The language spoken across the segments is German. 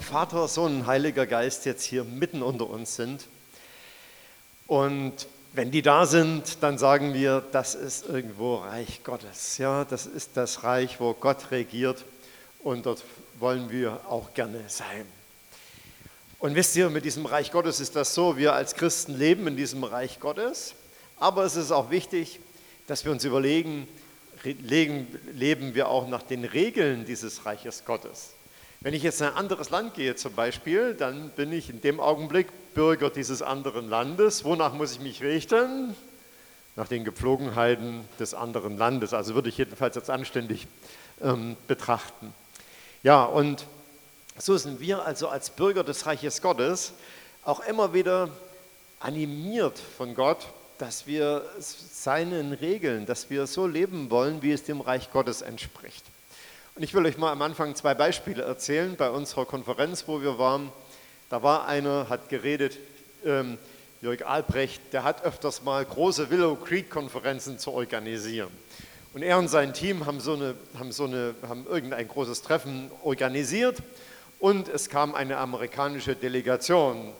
Vater, Sohn Heiliger Geist jetzt hier mitten unter uns sind. Und wenn die da sind, dann sagen wir, das ist irgendwo Reich Gottes. Ja, das ist das Reich, wo Gott regiert und dort wollen wir auch gerne sein. Und wisst ihr, mit diesem Reich Gottes ist das so, wir als Christen leben in diesem Reich Gottes, aber es ist auch wichtig, dass wir uns überlegen, leben wir auch nach den Regeln dieses Reiches Gottes. Wenn ich jetzt in ein anderes Land gehe zum Beispiel, dann bin ich in dem Augenblick Bürger dieses anderen Landes. Wonach muss ich mich richten? Nach den Gepflogenheiten des anderen Landes. Also würde ich jedenfalls als anständig ähm, betrachten. Ja, und so sind wir also als Bürger des Reiches Gottes auch immer wieder animiert von Gott, dass wir seinen Regeln, dass wir so leben wollen, wie es dem Reich Gottes entspricht. Und ich will euch mal am Anfang zwei Beispiele erzählen. Bei unserer Konferenz, wo wir waren, da war einer, hat geredet, ähm, Jörg Albrecht, der hat öfters mal große Willow Creek-Konferenzen zu organisieren. Und er und sein Team haben, so eine, haben, so eine, haben irgendein großes Treffen organisiert und es kam eine amerikanische Delegation.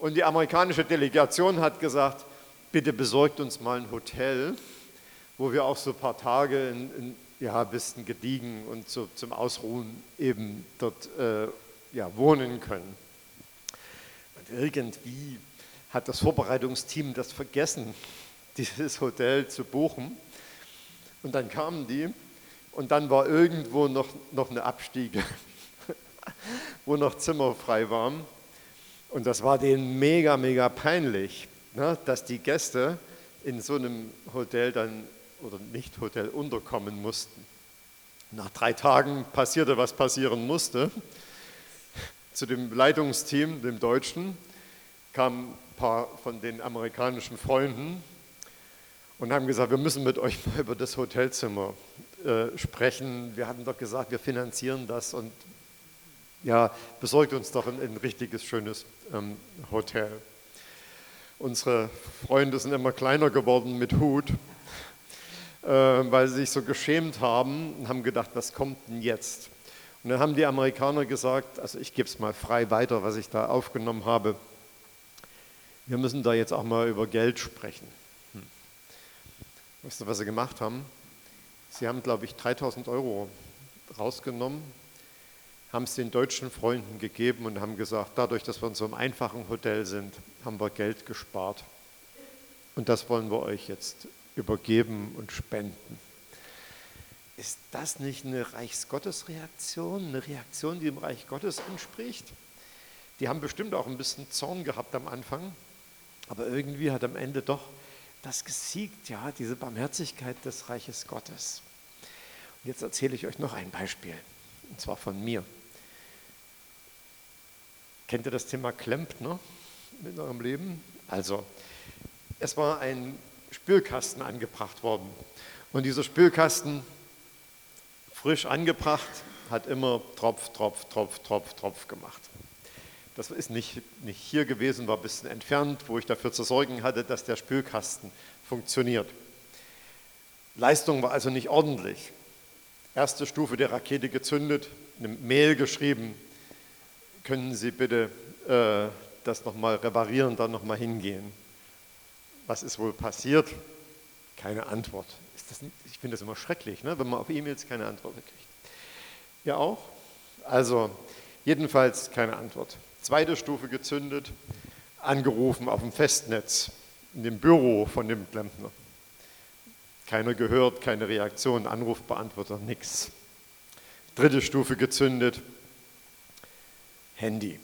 Und die amerikanische Delegation hat gesagt, bitte besorgt uns mal ein Hotel, wo wir auch so ein paar Tage in, in ja, bisschen gediegen und so zum Ausruhen eben dort äh, ja, wohnen können. Und irgendwie hat das Vorbereitungsteam das vergessen, dieses Hotel zu buchen. Und dann kamen die und dann war irgendwo noch, noch eine Abstiege, wo noch Zimmer frei waren. Und das war denen mega, mega peinlich, ne, dass die Gäste in so einem Hotel dann oder Nicht-Hotel unterkommen mussten. Nach drei Tagen passierte, was passieren musste. Zu dem Leitungsteam, dem Deutschen, kamen ein paar von den amerikanischen Freunden und haben gesagt, wir müssen mit euch mal über das Hotelzimmer äh, sprechen. Wir hatten doch gesagt, wir finanzieren das und ja, besorgt uns doch ein, ein richtiges, schönes ähm, Hotel. Unsere Freunde sind immer kleiner geworden mit Hut weil sie sich so geschämt haben und haben gedacht, was kommt denn jetzt? Und dann haben die Amerikaner gesagt, also ich gebe es mal frei weiter, was ich da aufgenommen habe, wir müssen da jetzt auch mal über Geld sprechen. Hm. Weißt du, was sie gemacht haben? Sie haben, glaube ich, 3000 Euro rausgenommen, haben es den deutschen Freunden gegeben und haben gesagt, dadurch, dass wir in so einem einfachen Hotel sind, haben wir Geld gespart. Und das wollen wir euch jetzt übergeben und spenden. Ist das nicht eine Reichsgottesreaktion, eine Reaktion, die dem Reich Gottes entspricht? Die haben bestimmt auch ein bisschen Zorn gehabt am Anfang, aber irgendwie hat am Ende doch das gesiegt, ja, diese Barmherzigkeit des Reiches Gottes. Und jetzt erzähle ich euch noch ein Beispiel, und zwar von mir. Kennt ihr das Thema Klempner in eurem Leben? Also, es war ein Spülkasten angebracht worden. Und dieser Spülkasten, frisch angebracht, hat immer Tropf, Tropf, Tropf, Tropf, Tropf gemacht. Das ist nicht, nicht hier gewesen, war ein bisschen entfernt, wo ich dafür zu sorgen hatte, dass der Spülkasten funktioniert. Leistung war also nicht ordentlich. Erste Stufe der Rakete gezündet, eine Mail geschrieben, können Sie bitte äh, das nochmal reparieren, dann nochmal hingehen was ist wohl passiert? Keine Antwort. Nicht, ich finde das immer schrecklich, ne, wenn man auf E-Mails keine Antwort kriegt. Ja auch? Also jedenfalls keine Antwort. Zweite Stufe gezündet, angerufen auf dem Festnetz, in dem Büro von dem Klempner. Keiner gehört, keine Reaktion, Anrufbeantworter, nichts. Dritte Stufe gezündet, Handy.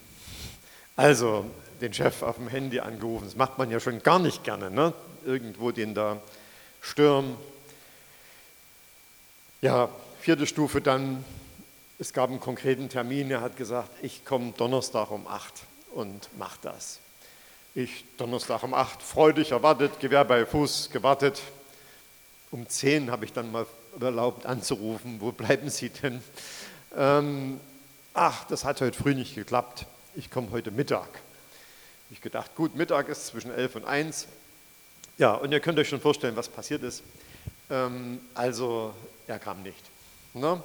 Also den Chef auf dem Handy angerufen. Das macht man ja schon gar nicht gerne, ne? irgendwo den da stürmen. Ja, vierte Stufe dann, es gab einen konkreten Termin, er hat gesagt, ich komme Donnerstag um 8 und mach das. Ich Donnerstag um 8 freudig erwartet, Gewehr bei Fuß gewartet. Um 10 habe ich dann mal erlaubt anzurufen, wo bleiben Sie denn? Ähm, ach, das hat heute früh nicht geklappt, ich komme heute Mittag ich gedacht, gut, Mittag ist zwischen 11 und 1. Ja, und ihr könnt euch schon vorstellen, was passiert ist. Ähm, also, er kam nicht. Ne?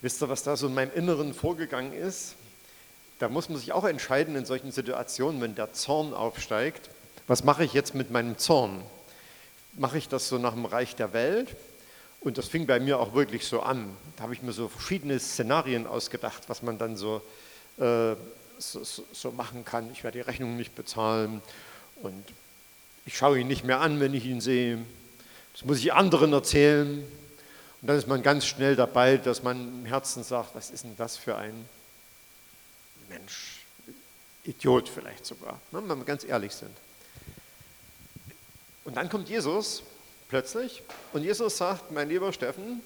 Wisst ihr, was da so in meinem Inneren vorgegangen ist? da muss man sich auch entscheiden in solchen Situationen, wenn der Zorn aufsteigt, was mache ich jetzt mit meinem Zorn? Mache ich das so nach dem Reich der Welt? Und das fing bei mir auch wirklich so an. Da habe ich mir so verschiedene Szenarien ausgedacht, was man dann so, äh, so, so, machen kann. Ich werde die Rechnung nicht bezahlen und ich schaue ihn nicht mehr an, wenn ich ihn sehe. Das muss ich anderen erzählen. Und dann ist man ganz schnell dabei, dass man im Herzen sagt, was ist denn das für ein Mensch? Idiot vielleicht sogar, ne, wenn wir ganz ehrlich sind. Und dann kommt Jesus plötzlich und Jesus sagt, mein lieber Steffen,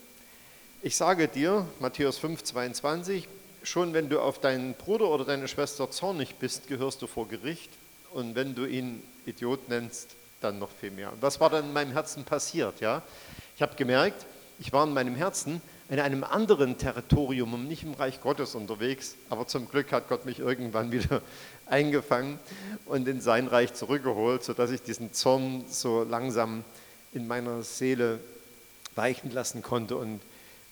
ich sage dir, Matthäus 5, 22, schon wenn du auf deinen Bruder oder deine Schwester zornig bist, gehörst du vor Gericht. Und wenn du ihn Idiot nennst, dann noch viel mehr. Was war dann in meinem Herzen passiert? Ja? Ich habe gemerkt, ich war in meinem Herzen in einem anderen Territorium und nicht im Reich Gottes unterwegs. Aber zum Glück hat Gott mich irgendwann wieder eingefangen und in sein Reich zurückgeholt, sodass ich diesen Zorn so langsam in meiner Seele weichen lassen konnte und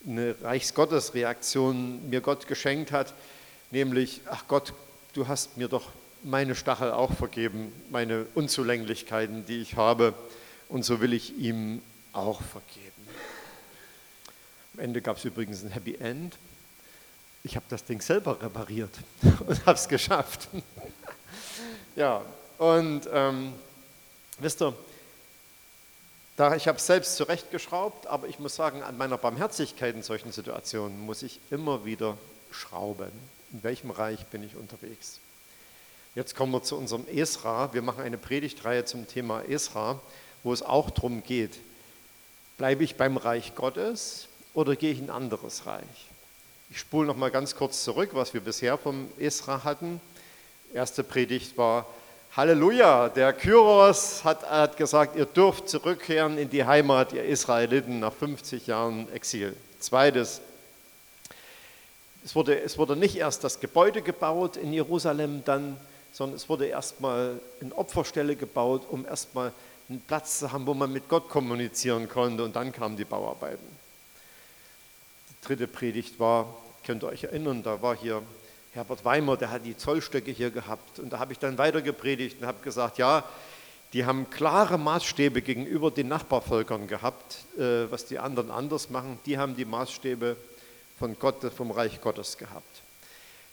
eine Reichsgottesreaktion mir Gott geschenkt hat, nämlich, ach Gott, du hast mir doch meine Stachel auch vergeben, meine Unzulänglichkeiten, die ich habe, und so will ich ihm auch vergeben. Am Ende gab es übrigens ein Happy End. Ich habe das Ding selber repariert und habe es geschafft. ja, und ähm, wisst ihr, da ich habe es selbst zurechtgeschraubt, aber ich muss sagen, an meiner Barmherzigkeit in solchen Situationen muss ich immer wieder schrauben. In welchem Reich bin ich unterwegs? Jetzt kommen wir zu unserem Esra. Wir machen eine Predigtreihe zum Thema Esra, wo es auch darum geht, bleibe ich beim Reich Gottes oder gehe ich in ein anderes Reich? Ich spule noch mal ganz kurz zurück, was wir bisher vom Esra hatten. Erste Predigt war Halleluja, der Kyros hat, hat gesagt, ihr dürft zurückkehren in die Heimat, ihr Israeliten, nach 50 Jahren Exil. Zweites, es wurde, es wurde nicht erst das Gebäude gebaut in Jerusalem dann, sondern es wurde erstmal eine Opferstelle gebaut, um erstmal einen Platz zu haben, wo man mit Gott kommunizieren konnte und dann kamen die Bauarbeiten dritte Predigt war, könnt ihr euch erinnern, da war hier Herbert Weimer, der hat die Zollstöcke hier gehabt. Und da habe ich dann weiter gepredigt und habe gesagt, ja, die haben klare Maßstäbe gegenüber den Nachbarvölkern gehabt, äh, was die anderen anders machen. Die haben die Maßstäbe von Gott, vom Reich Gottes gehabt.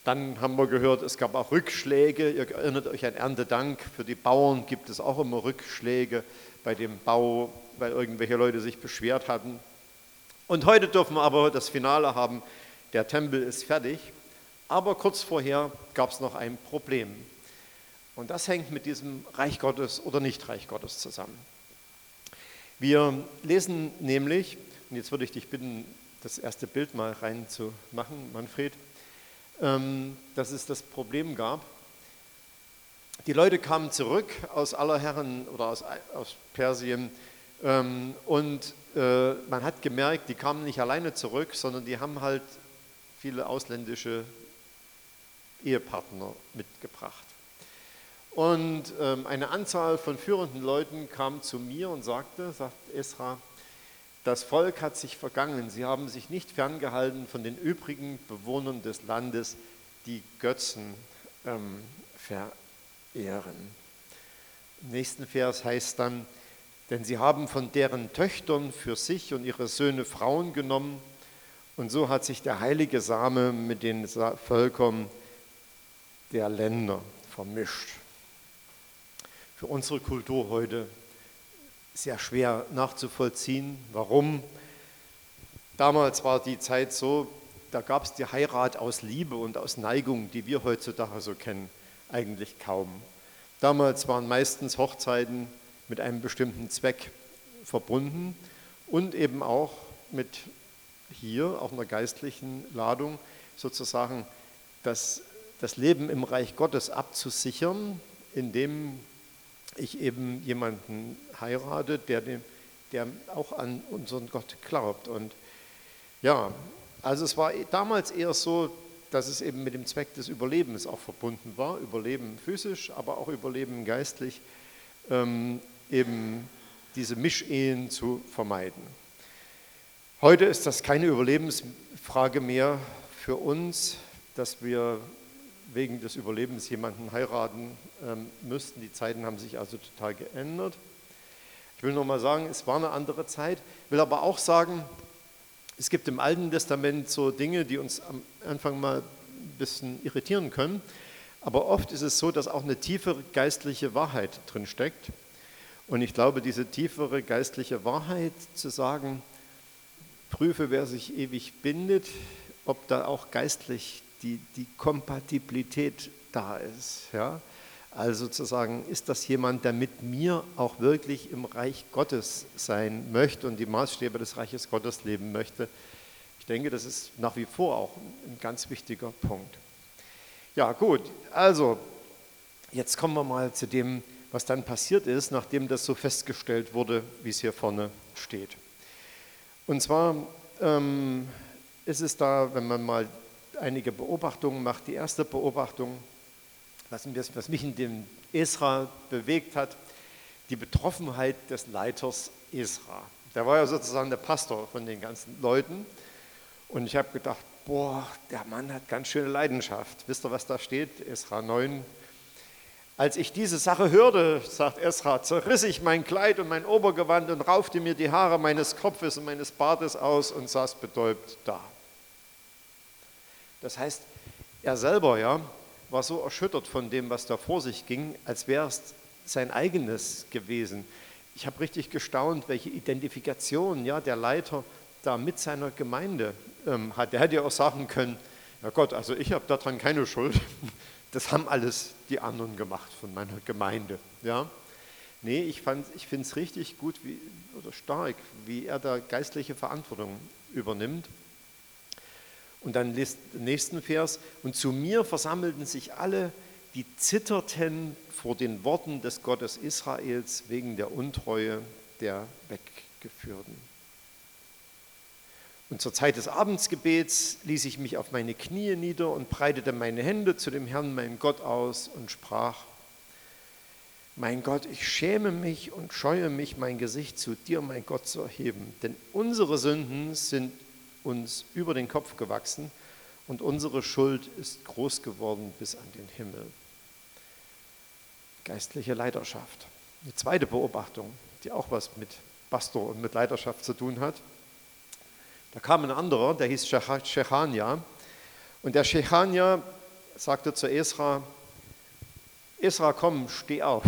Dann haben wir gehört, es gab auch Rückschläge. Ihr erinnert euch an Erntedank. Für die Bauern gibt es auch immer Rückschläge bei dem Bau, weil irgendwelche Leute sich beschwert hatten. Und heute dürfen wir aber das Finale haben. Der Tempel ist fertig, aber kurz vorher gab es noch ein Problem. Und das hängt mit diesem Reich Gottes oder nicht Reich Gottes zusammen. Wir lesen nämlich, und jetzt würde ich dich bitten, das erste Bild mal reinzumachen, Manfred, ähm, dass es das Problem gab. Die Leute kamen zurück aus aller Herren oder aus, aus Persien ähm, und äh, man hat gemerkt, die kamen nicht alleine zurück, sondern die haben halt viele ausländische Ehepartner mitgebracht. Und ähm, eine Anzahl von führenden Leuten kam zu mir und sagte, sagt Esra, das Volk hat sich vergangen, sie haben sich nicht ferngehalten von den übrigen Bewohnern des Landes, die Götzen ähm, verehren. Im nächsten Vers heißt dann, denn sie haben von deren Töchtern für sich und ihre Söhne Frauen genommen, und so hat sich der heilige Same mit den Völkern der Länder vermischt. Für unsere Kultur heute sehr schwer nachzuvollziehen. Warum? Damals war die Zeit so, da gab es die Heirat aus Liebe und aus Neigung, die wir heutzutage so kennen, eigentlich kaum. Damals waren meistens Hochzeiten mit einem bestimmten Zweck verbunden und eben auch mit hier, auch einer geistlichen Ladung, sozusagen das, das Leben im Reich Gottes abzusichern, indem ich eben jemanden heirate, der, dem, der auch an unseren Gott glaubt. Und ja, also es war damals eher so, dass es eben mit dem Zweck des Überlebens auch verbunden war, Überleben physisch, aber auch Überleben geistlich. Ähm, eben diese Mischehen zu vermeiden. Heute ist das keine Überlebensfrage mehr für uns, dass wir wegen des Überlebens jemanden heiraten ähm, müssten. Die Zeiten haben sich also total geändert. Ich will nur mal sagen, es war eine andere Zeit. Ich will aber auch sagen, es gibt im Alten Testament so Dinge, die uns am Anfang mal ein bisschen irritieren können. Aber oft ist es so, dass auch eine tiefere geistliche Wahrheit drin steckt. Und ich glaube, diese tiefere geistliche Wahrheit zu sagen, prüfe, wer sich ewig bindet, ob da auch geistlich die, die Kompatibilität da ist. Ja? Also zu sagen, ist das jemand, der mit mir auch wirklich im Reich Gottes sein möchte und die Maßstäbe des Reiches Gottes leben möchte? Ich denke, das ist nach wie vor auch ein ganz wichtiger Punkt. Ja, gut, also jetzt kommen wir mal zu dem, was dann passiert ist, nachdem das so festgestellt wurde, wie es hier vorne steht. Und zwar ähm, ist es da, wenn man mal einige Beobachtungen macht. Die erste Beobachtung, was, was mich in dem Esra bewegt hat, die Betroffenheit des Leiters Esra. Der war ja sozusagen der Pastor von den ganzen Leuten. Und ich habe gedacht, boah, der Mann hat ganz schöne Leidenschaft. Wisst ihr, was da steht? Esra 9. Als ich diese Sache hörte, sagt Esra, zerriss ich mein Kleid und mein Obergewand und raufte mir die Haare meines Kopfes und meines Bartes aus und saß betäubt da. Das heißt, er selber ja, war so erschüttert von dem, was da vor sich ging, als wäre es sein eigenes gewesen. Ich habe richtig gestaunt, welche Identifikation ja, der Leiter da mit seiner Gemeinde ähm, hat. Der hätte ja auch sagen können, ja Gott, also ich habe daran keine Schuld. Das haben alles die anderen gemacht von meiner Gemeinde. Ja? Nee, ich, ich finde es richtig gut wie, oder stark, wie er da geistliche Verantwortung übernimmt. Und dann liest den nächsten Vers, und zu mir versammelten sich alle, die zitterten vor den Worten des Gottes Israels wegen der Untreue der Weggeführten. Und zur Zeit des Abendsgebets ließ ich mich auf meine Knie nieder und breitete meine Hände zu dem Herrn, meinem Gott, aus und sprach, mein Gott, ich schäme mich und scheue mich, mein Gesicht zu dir, mein Gott, zu erheben. Denn unsere Sünden sind uns über den Kopf gewachsen und unsere Schuld ist groß geworden bis an den Himmel. Geistliche Leiterschaft. Eine zweite Beobachtung, die auch was mit Pastor und mit Leiterschaft zu tun hat. Da kam ein anderer, der hieß Shechania. Und der Shechania sagte zu Esra, Esra, komm, steh auf,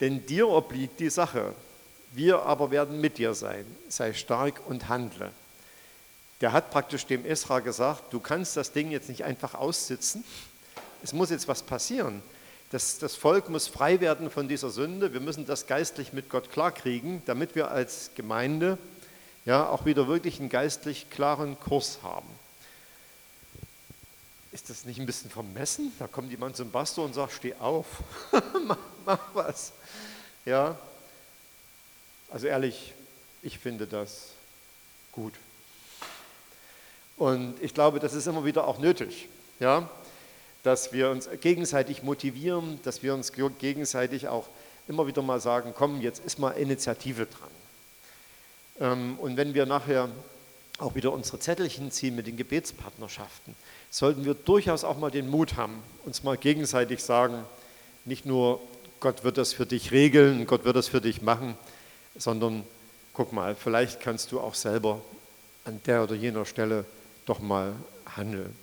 denn dir obliegt die Sache. Wir aber werden mit dir sein. Sei stark und handle der hat praktisch dem Esra gesagt, du kannst das Ding jetzt nicht einfach aussitzen, es muss jetzt was passieren. Das, das Volk muss frei werden von dieser Sünde, wir müssen das geistlich mit Gott klarkriegen, damit wir als Gemeinde ja auch wieder wirklich einen geistlich klaren Kurs haben. Ist das nicht ein bisschen vermessen? Da kommt jemand zum Pastor und sagt, steh auf, mach, mach was. Ja, also ehrlich, ich finde das gut. Und ich glaube, das ist immer wieder auch nötig, ja? dass wir uns gegenseitig motivieren, dass wir uns gegenseitig auch immer wieder mal sagen, komm, jetzt ist mal Initiative dran. Ähm, und wenn wir nachher auch wieder unsere Zettelchen ziehen mit den Gebetspartnerschaften, sollten wir durchaus auch mal den Mut haben, uns mal gegenseitig sagen, nicht nur Gott wird das für dich regeln, Gott wird das für dich machen, sondern guck mal, vielleicht kannst du auch selber an der oder jener Stelle doch mal handeln.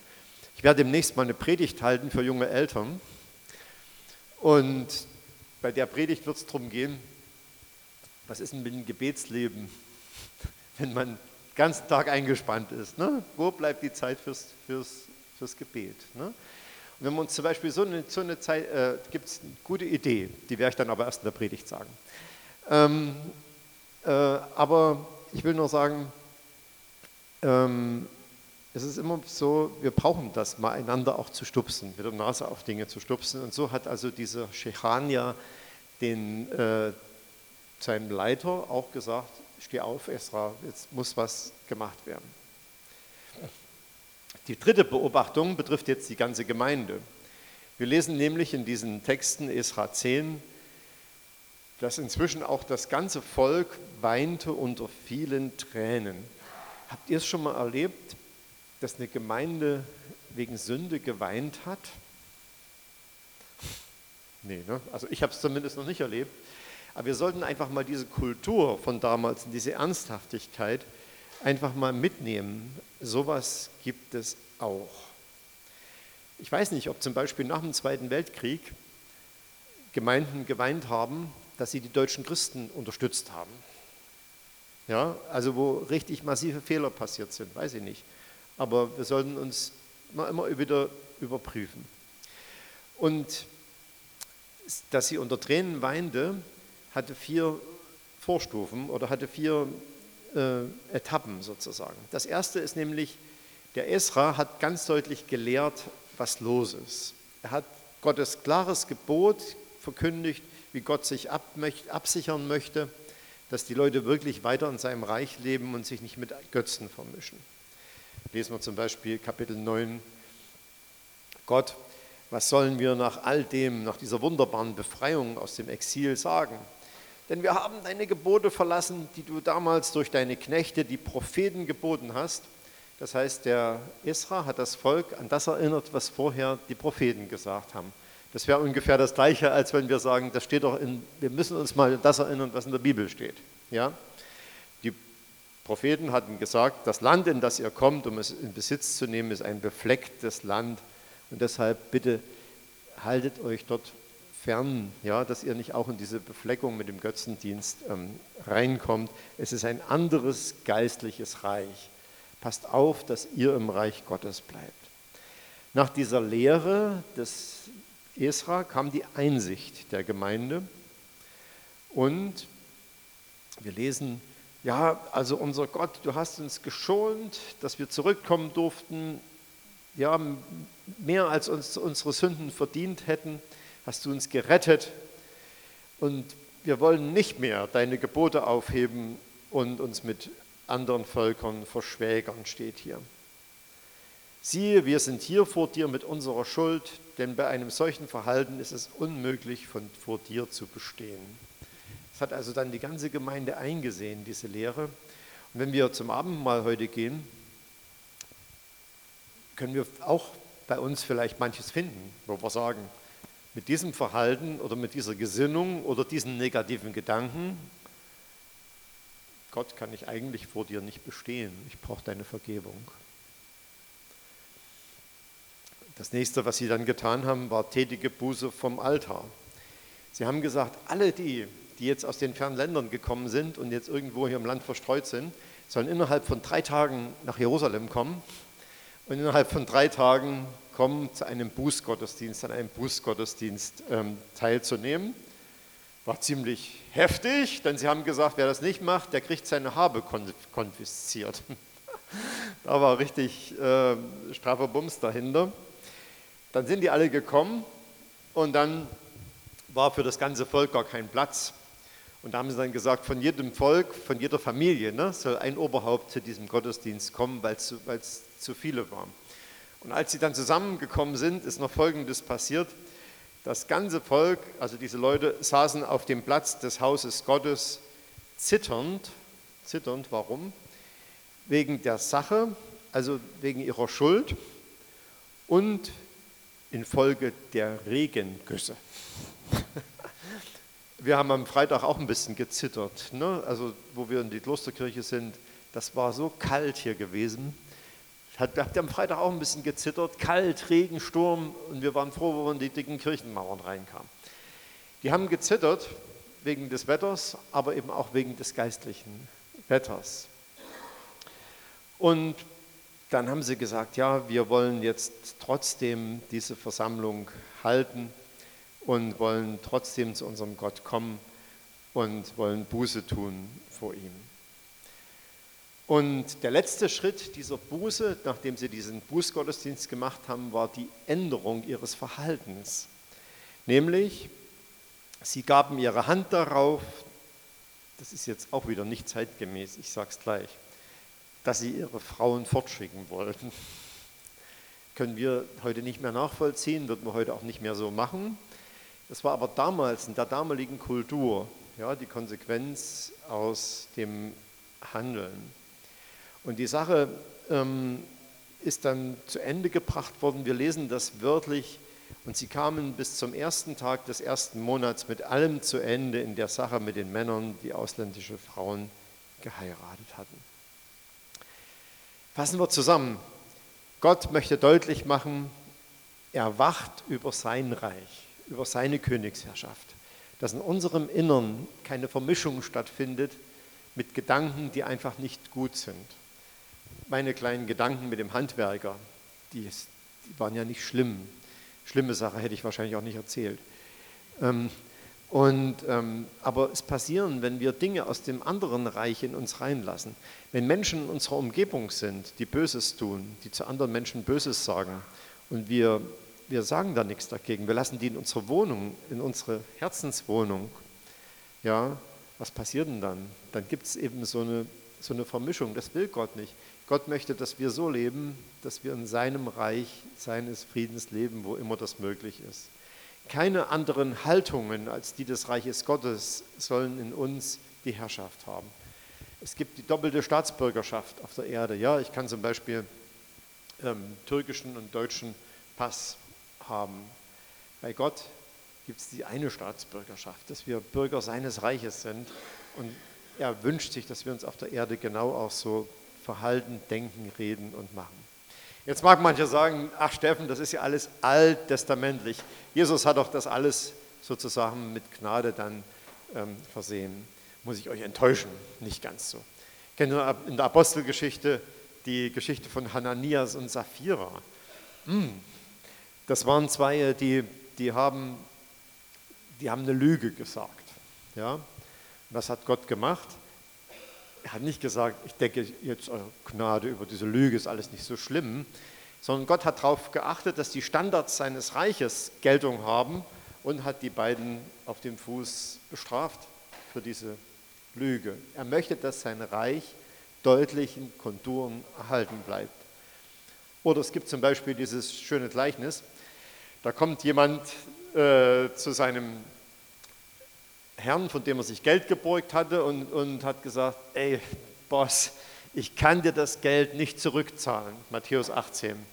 Ich werde demnächst mal eine Predigt halten für junge Eltern. Und bei der Predigt wird es darum gehen, was ist denn mit dem Gebetsleben, wenn man den ganzen Tag eingespannt ist? Ne? Wo bleibt die Zeit fürs, fürs, fürs Gebet? Ne? Und wenn wir uns zum Beispiel so eine, so eine Zeit, äh, gibt es eine gute Idee, die werde ich dann aber erst in der Predigt sagen. Ähm, äh, aber ich will nur sagen, ähm, es ist immer so, wir brauchen das, mal einander auch zu stupsen, mit der Nase auf Dinge zu stupsen. Und so hat also dieser Shechania den, äh, seinem Leiter auch gesagt, steh auf, Esra, jetzt muss was gemacht werden. Die dritte Beobachtung betrifft jetzt die ganze Gemeinde. Wir lesen nämlich in diesen Texten Esra 10, dass inzwischen auch das ganze Volk weinte unter vielen Tränen. Habt ihr es schon mal erlebt? Dass eine Gemeinde wegen Sünde geweint hat? Nee, ne? also ich habe es zumindest noch nicht erlebt. Aber wir sollten einfach mal diese Kultur von damals, diese Ernsthaftigkeit, einfach mal mitnehmen. Sowas gibt es auch. Ich weiß nicht, ob zum Beispiel nach dem Zweiten Weltkrieg Gemeinden geweint haben, dass sie die deutschen Christen unterstützt haben. Ja, also wo richtig massive Fehler passiert sind, weiß ich nicht. Aber wir sollten uns immer wieder überprüfen. Und dass sie unter Tränen weinte, hatte vier Vorstufen oder hatte vier äh, Etappen sozusagen. Das erste ist nämlich, der Esra hat ganz deutlich gelehrt, was los ist. Er hat Gottes klares Gebot verkündigt, wie Gott sich absichern möchte, dass die Leute wirklich weiter in seinem Reich leben und sich nicht mit Götzen vermischen. Lesen wir zum Beispiel Kapitel 9. Gott, was sollen wir nach all dem, nach dieser wunderbaren Befreiung aus dem Exil sagen? Denn wir haben deine Gebote verlassen, die du damals durch deine Knechte, die Propheten, geboten hast. Das heißt, der Isra hat das Volk an das erinnert, was vorher die Propheten gesagt haben. Das wäre ungefähr das Gleiche, als wenn wir sagen, das steht doch in, wir müssen uns mal das erinnern, was in der Bibel steht. Ja? Propheten hatten gesagt, das Land, in das ihr kommt, um es in Besitz zu nehmen, ist ein beflecktes Land. Und deshalb bitte haltet euch dort fern, ja, dass ihr nicht auch in diese Befleckung mit dem Götzendienst ähm, reinkommt. Es ist ein anderes geistliches Reich. Passt auf, dass ihr im Reich Gottes bleibt. Nach dieser Lehre des Esra kam die Einsicht der Gemeinde und wir lesen, ja, also unser Gott, du hast uns geschont, dass wir zurückkommen durften. Ja, mehr als uns unsere Sünden verdient hätten hast du uns gerettet und wir wollen nicht mehr deine Gebote aufheben und uns mit anderen Völkern verschwägern, steht hier. Siehe, wir sind hier vor dir mit unserer Schuld, denn bei einem solchen Verhalten ist es unmöglich, von, vor dir zu bestehen. Das hat also dann die ganze Gemeinde eingesehen, diese Lehre. Und wenn wir zum Abendmahl heute gehen, können wir auch bei uns vielleicht manches finden, wo wir sagen, mit diesem Verhalten oder mit dieser Gesinnung oder diesen negativen Gedanken, Gott kann ich eigentlich vor dir nicht bestehen, ich brauche deine Vergebung. Das nächste, was sie dann getan haben, war tätige Buße vom Altar. Sie haben gesagt, alle die, die jetzt aus den fernen Ländern gekommen sind und jetzt irgendwo hier im Land verstreut sind, sollen innerhalb von drei Tagen nach Jerusalem kommen und innerhalb von drei Tagen kommen, zu einem Bußgottesdienst, an einem Bußgottesdienst ähm, teilzunehmen. War ziemlich heftig, denn sie haben gesagt, wer das nicht macht, der kriegt seine Habe konfisziert. da war richtig äh, straffer Bums dahinter. Dann sind die alle gekommen und dann war für das ganze Volk gar kein Platz. Und da haben sie dann gesagt, von jedem Volk, von jeder Familie ne, soll ein Oberhaupt zu diesem Gottesdienst kommen, weil es zu, zu viele waren. Und als sie dann zusammengekommen sind, ist noch Folgendes passiert. Das ganze Volk, also diese Leute, saßen auf dem Platz des Hauses Gottes zitternd. Zitternd, warum? Wegen der Sache, also wegen ihrer Schuld und infolge der Regengüsse. Wir haben am Freitag auch ein bisschen gezittert, ne? also wo wir in die Klosterkirche sind. Das war so kalt hier gewesen. Hat, habt ihr am Freitag auch ein bisschen gezittert? Kalt, Regen, Sturm und wir waren froh, wo wir in die dicken Kirchenmauern reinkamen. Die haben gezittert wegen des Wetters, aber eben auch wegen des geistlichen Wetters. Und dann haben sie gesagt, ja, wir wollen jetzt trotzdem diese Versammlung halten und wollen trotzdem zu unserem Gott kommen und wollen Buße tun vor ihm. Und der letzte Schritt dieser Buße, nachdem sie diesen Bußgottesdienst gemacht haben, war die Änderung ihres Verhaltens. Nämlich, sie gaben ihre Hand darauf, das ist jetzt auch wieder nicht zeitgemäß, ich sage es gleich, dass sie ihre Frauen fortschicken wollten. Können wir heute nicht mehr nachvollziehen, wird man heute auch nicht mehr so machen. Das war aber damals in der damaligen Kultur ja, die Konsequenz aus dem Handeln. Und die Sache ähm, ist dann zu Ende gebracht worden. Wir lesen das wörtlich. Und sie kamen bis zum ersten Tag des ersten Monats mit allem zu Ende in der Sache mit den Männern, die ausländische Frauen geheiratet hatten. Fassen wir zusammen. Gott möchte deutlich machen, er wacht über sein Reich, über seine Königsherrschaft, dass in unserem Innern keine Vermischung stattfindet mit Gedanken, die einfach nicht gut sind. Meine kleinen Gedanken mit dem Handwerker, die, die waren ja nicht schlimm. Schlimme Sache hätte ich wahrscheinlich auch nicht erzählt. Ähm, und, ähm, aber es passieren, wenn wir Dinge aus dem anderen Reich in uns reinlassen. Wenn Menschen in unserer Umgebung sind, die Böses tun, die zu anderen Menschen Böses sagen und wir, wir sagen da nichts dagegen, wir lassen die in unsere Wohnung, in unsere Herzenswohnung, ja, was passiert denn dann? Dann gibt es eben so eine, so eine Vermischung, das will Gott nicht. Gott möchte, dass wir so leben, dass wir in seinem Reich seines Friedens leben, wo immer das möglich ist. Keine anderen Haltungen als die des Reiches Gottes sollen in uns die Herrschaft haben. Es gibt die doppelte Staatsbürgerschaft auf der Erde. Ja, ich kann zum Beispiel ähm, türkischen und deutschen Pass haben. Bei Gott gibt es die eine Staatsbürgerschaft, dass wir Bürger seines Reiches sind. Und er wünscht sich, dass wir uns auf der Erde genau auch so verhalten, denken, reden und machen. Jetzt mag mancher sagen, ach Steffen, das ist ja alles alttestamentlich. Jesus hat doch das alles sozusagen mit Gnade dann ähm, versehen. Muss ich euch enttäuschen, nicht ganz so. Kennt ihr in der Apostelgeschichte die Geschichte von Hananias und Sapphira? Hm. Das waren zwei, die, die, haben, die haben eine Lüge gesagt. Ja? Was hat Gott gemacht? Er hat nicht gesagt, ich denke jetzt eure Gnade über diese Lüge ist alles nicht so schlimm, sondern Gott hat darauf geachtet, dass die Standards seines Reiches Geltung haben und hat die beiden auf dem Fuß bestraft für diese Lüge. Er möchte, dass sein Reich deutlichen Konturen erhalten bleibt. Oder es gibt zum Beispiel dieses schöne Gleichnis, da kommt jemand äh, zu seinem Herrn, von dem er sich Geld geborgt hatte und, und hat gesagt, ey Boss, ich kann dir das Geld nicht zurückzahlen. Matthäus 18.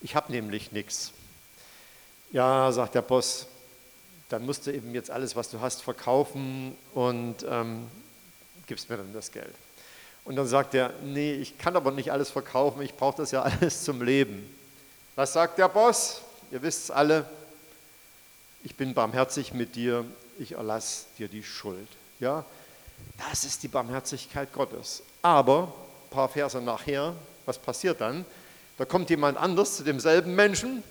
Ich habe nämlich nichts. Ja, sagt der Boss, dann musst du eben jetzt alles, was du hast, verkaufen und ähm, gibst mir dann das Geld. Und dann sagt er, nee, ich kann aber nicht alles verkaufen, ich brauche das ja alles zum Leben. Was sagt der Boss? Ihr wisst es alle, ich bin barmherzig mit dir, ich erlasse dir die Schuld. Ja, das ist die Barmherzigkeit Gottes. Aber ein paar Verse nachher, was passiert dann? Da kommt jemand anders zu demselben Menschen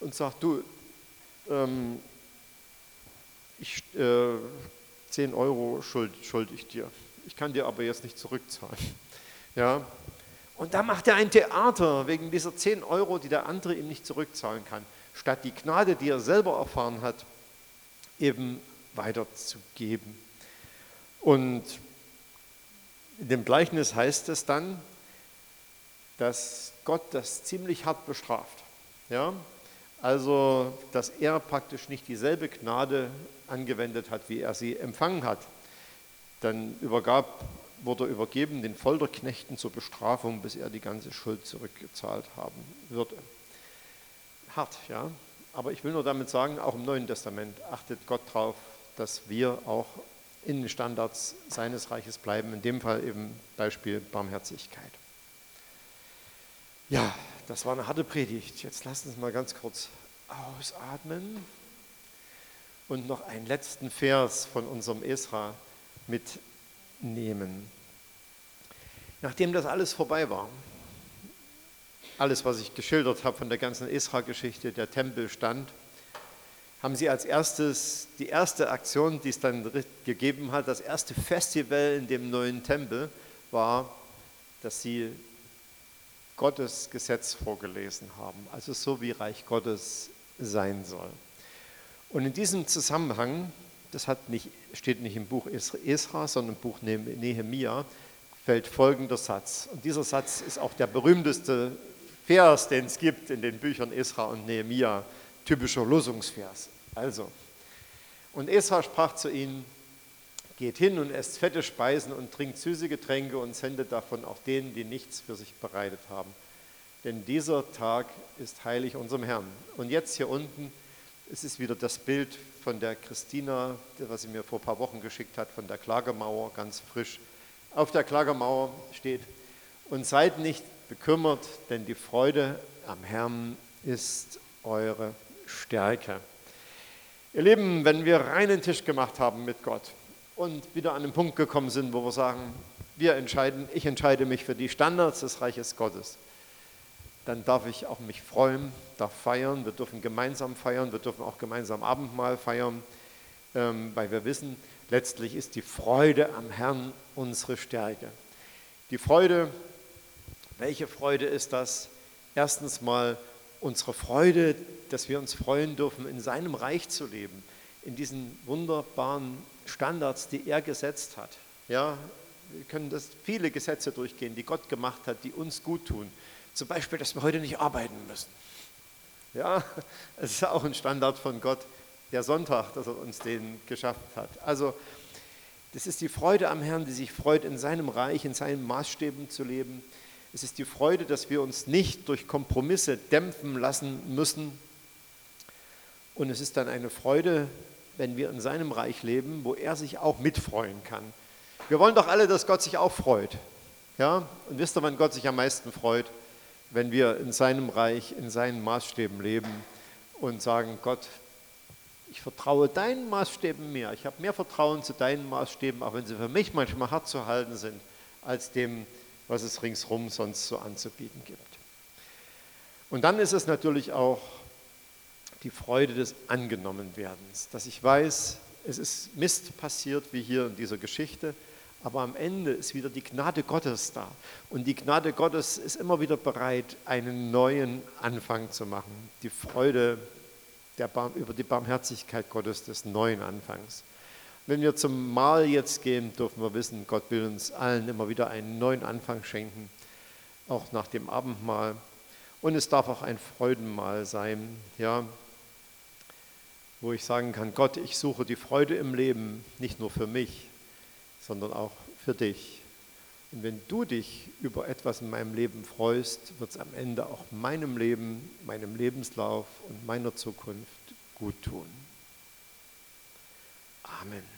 und sagt, du, ähm, ich, äh, 10 Euro schuld, schuld ich dir. Ich kann dir aber jetzt nicht zurückzahlen. Ja? Und da macht er ein Theater wegen dieser 10 Euro, die der andere ihm nicht zurückzahlen kann. Statt die Gnade, die er selber erfahren hat, eben weiterzugeben. Und in dem Gleichnis heißt es dann, dass Gott das ziemlich hart bestraft. Ja? Also, dass er praktisch nicht dieselbe Gnade angewendet hat, wie er sie empfangen hat. Dann übergab, wurde er übergeben den Folterknechten zur Bestrafung, bis er die ganze Schuld zurückgezahlt haben würde. Hart, ja. Aber ich will nur damit sagen, auch im Neuen Testament achtet Gott darauf, dass wir auch in den Standards seines Reiches bleiben. In dem Fall eben Beispiel Barmherzigkeit. Ja, das war eine harte Predigt. Jetzt lasst uns mal ganz kurz ausatmen und noch einen letzten Vers von unserem Esra mitnehmen. Nachdem das alles vorbei war, alles, was ich geschildert habe von der ganzen Esra-Geschichte, der Tempel stand, haben sie als erstes, die erste Aktion, die es dann gegeben hat, das erste Festival in dem neuen Tempel, war, dass sie Gottes Gesetz vorgelesen haben, also so wie Reich Gottes sein soll. Und in diesem Zusammenhang, das nicht, steht nicht im Buch Esra, sondern im Buch Nehemia, fällt folgender Satz. Und dieser Satz ist auch der berühmteste Vers, den es gibt in den Büchern Esra und Nehemia, typischer Losungsvers. Also, und Esra sprach zu ihnen, geht hin und esst fette Speisen und trinkt süße Getränke und sendet davon auch denen, die nichts für sich bereitet haben. denn dieser Tag ist heilig unserem Herrn. Und jetzt hier unten, es ist wieder das Bild von der Christina, was sie mir vor ein paar Wochen geschickt hat, von der Klagemauer, ganz frisch. Auf der Klagemauer steht, und seid nicht bekümmert, denn die Freude am Herrn ist eure Stärke. Ihr Lieben, wenn wir reinen Tisch gemacht haben mit Gott und wieder an den Punkt gekommen sind, wo wir sagen, wir entscheiden, ich entscheide mich für die Standards des Reiches Gottes, dann darf ich auch mich freuen, darf feiern, wir dürfen gemeinsam feiern, wir dürfen auch gemeinsam Abendmahl feiern, ähm, weil wir wissen, letztlich ist die Freude am Herrn unsere Stärke. Die Freude, welche Freude ist das? Erstens mal unsere Freude, dass wir uns freuen dürfen, in seinem Reich zu leben, in diesen wunderbaren Standards, die er gesetzt hat. Ja, wir können das viele Gesetze durchgehen, die Gott gemacht hat, die uns gut tun. Zum Beispiel, dass wir heute nicht arbeiten müssen. Ja, es ist auch ein Standard von Gott, der Sonntag, dass er uns den geschafft hat. Also, das ist die Freude am Herrn, die sich freut, in seinem Reich, in seinen Maßstäben zu leben. Es ist die Freude, dass wir uns nicht durch Kompromisse dämpfen lassen müssen. Und es ist dann eine Freude, wenn wir in seinem Reich leben, wo er sich auch mitfreuen kann. Wir wollen doch alle, dass Gott sich auch freut. Ja? Und wisst ihr, wann Gott sich am meisten freut? Wenn wir in seinem Reich, in seinen Maßstäben leben und sagen, Gott, ich vertraue deinen Maßstäben mehr. Ich habe mehr Vertrauen zu deinen Maßstäben, auch wenn sie für mich manchmal hart zu halten sind, als dem, was es ringsherum sonst so anzubieten gibt. Und dann ist es natürlich auch die Freude des Angenommenwerdens, dass ich weiß, es ist Mist passiert, wie hier in dieser Geschichte, aber am Ende ist wieder die Gnade Gottes da. Und die Gnade Gottes ist immer wieder bereit, einen neuen Anfang zu machen. Die Freude der, über die Barmherzigkeit Gottes des neuen Anfangs. Wenn wir zum Mahl jetzt gehen, dürfen wir wissen, Gott will uns allen immer wieder einen neuen Anfang schenken, auch nach dem Abendmahl. Und es darf auch ein Freudenmahl sein, ja, wo ich sagen kann, Gott, ich suche die Freude im Leben nicht nur für mich, sondern auch für dich. Und wenn du dich über etwas in meinem Leben freust, wird es am Ende auch meinem Leben, meinem Lebenslauf und meiner Zukunft gut tun. Amen.